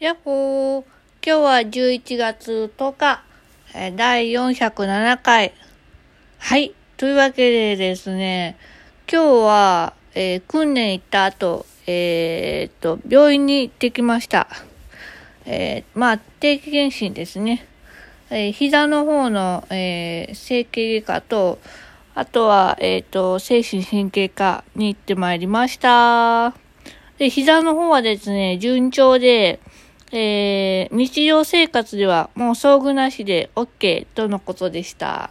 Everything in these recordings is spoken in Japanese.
やっほー。今日は11月10日、第407回。はい。というわけでですね、今日は、えー訓練行った後、えーっと、病院に行ってきました。えまあ、定期検診ですね。え膝の方の、え整形外科と、あとは、えっと、精神神経科に行ってまいりました。で、膝の方はですね、順調で、えー日常生活ではもう装具なしで OK とのことでした。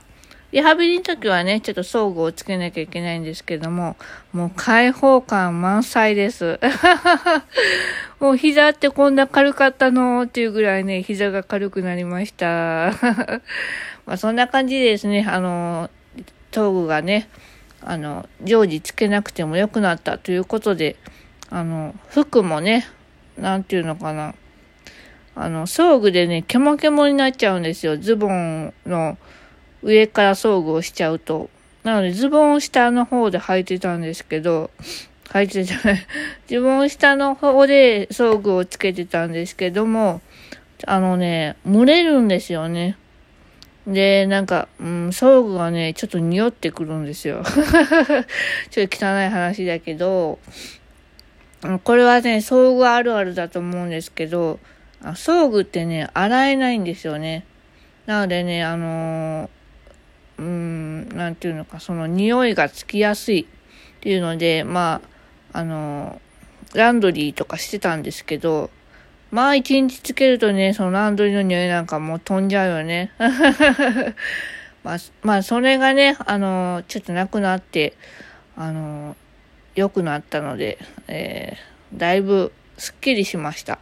リハビリの時はね、ちょっと装具をつけなきゃいけないんですけども、もう開放感満載です。もう膝ってこんな軽かったのっていうぐらいね、膝が軽くなりました。まあそんな感じでですね、あの、装具がね、あの、常時つけなくても良くなったということで、あの、服もね、なんていうのかな。あの、装具でね、ケモケモになっちゃうんですよ。ズボンの上から装具をしちゃうと。なので、ズボン下の方で履いてたんですけど、履いてたね、ズボン下の方で装具をつけてたんですけども、あのね、蒸れるんですよね。で、なんか、うん、装具がね、ちょっと匂ってくるんですよ。ちょっと汚い話だけど、これはね、装具あるあるだと思うんですけど、あ装具ってね、洗えないんですよね。なのでね、あのーうーん、なんていうのか、その匂いがつきやすいっていうので、まあ、あのーランドリーとかしてたんですけど、まあ一日つけるとね、そのランドリーの匂いなんかもう飛んじゃうよね。まあ、まあそれがね、あのーちょっとなくなって、あの良くなったので、えーだいぶすっきりしました。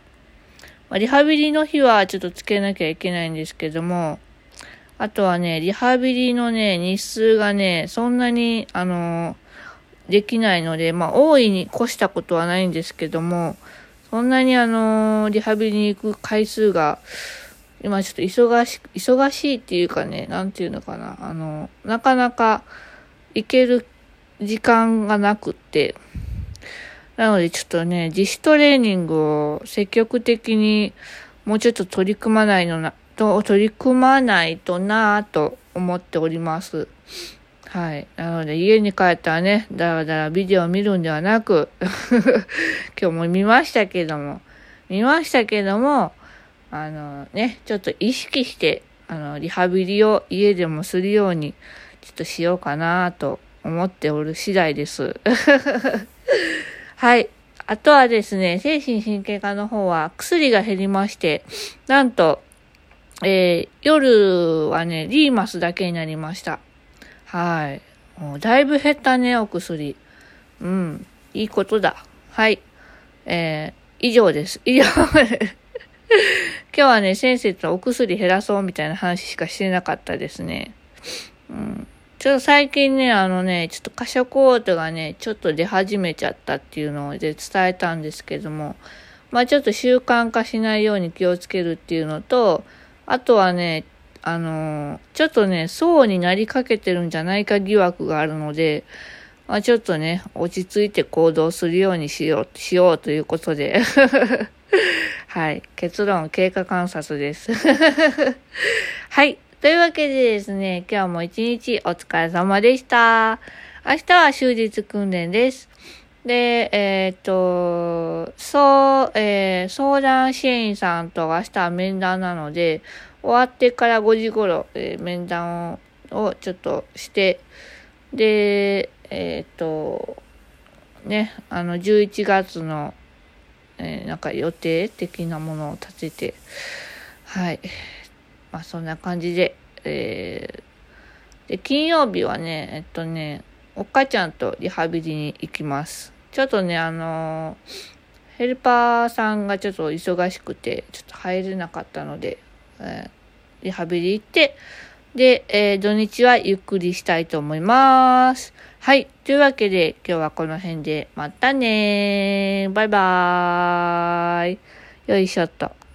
まあリハビリの日はちょっとつけなきゃいけないんですけども、あとはね、リハビリのね、日数がね、そんなに、あの、できないので、まあ、大いに越したことはないんですけども、そんなにあの、リハビリに行く回数が、今ちょっと忙し、忙しいっていうかね、なんていうのかな、あの、なかなか行ける時間がなくって、なのでちょっとね、自主トレーニングを積極的にもうちょっと取り組まないのな、と、取り組まないとなぁと思っております。はい。なので家に帰ったらね、だらだらビデオを見るんではなく、今日も見ましたけども、見ましたけども、あのね、ちょっと意識して、あの、リハビリを家でもするように、ちょっとしようかなと思っておる次第です。はい。あとはですね、精神神経科の方は薬が減りまして、なんと、えー夜はね、リーマスだけになりました。はい。もうだいぶ減ったね、お薬。うん。いいことだ。はい。えー以上です。以上。今日はね、先生とお薬減らそうみたいな話しかしてなかったですね。うん。ちょっと最近ね、あのね、ちょっと過食嘔吐がね、ちょっと出始めちゃったっていうので伝えたんですけども、まあちょっと習慣化しないように気をつけるっていうのと、あとはね、あのちょっとね、層になりかけてるんじゃないか疑惑があるので、まあちょっとね、落ち着いて行動するようにしよう、しようということで。はい。結論、経過観察です。はい。というわけでですね、今日も一日お疲れ様でした。明日は終日訓練です。で、えーっと、そう、えー相談支援員さんと明日は面談なので、終わってから5時頃、えー面談をちょっとして、で、えーっと、ね、あの、11月の、えーなんか予定的なものを立てて、はい。まあ、そんな感じで、えーで、金曜日はね、えっとね、おっかちゃんとリハビリに行きます。ちょっとね、あのーヘルパーさんがちょっと忙しくて、ちょっと入れなかったので、えーリハビリ行って、で、えー土日はゆっくりしたいと思います。はい。というわけで、今日はこの辺で、またねー。バイバーイ。よいしょっと。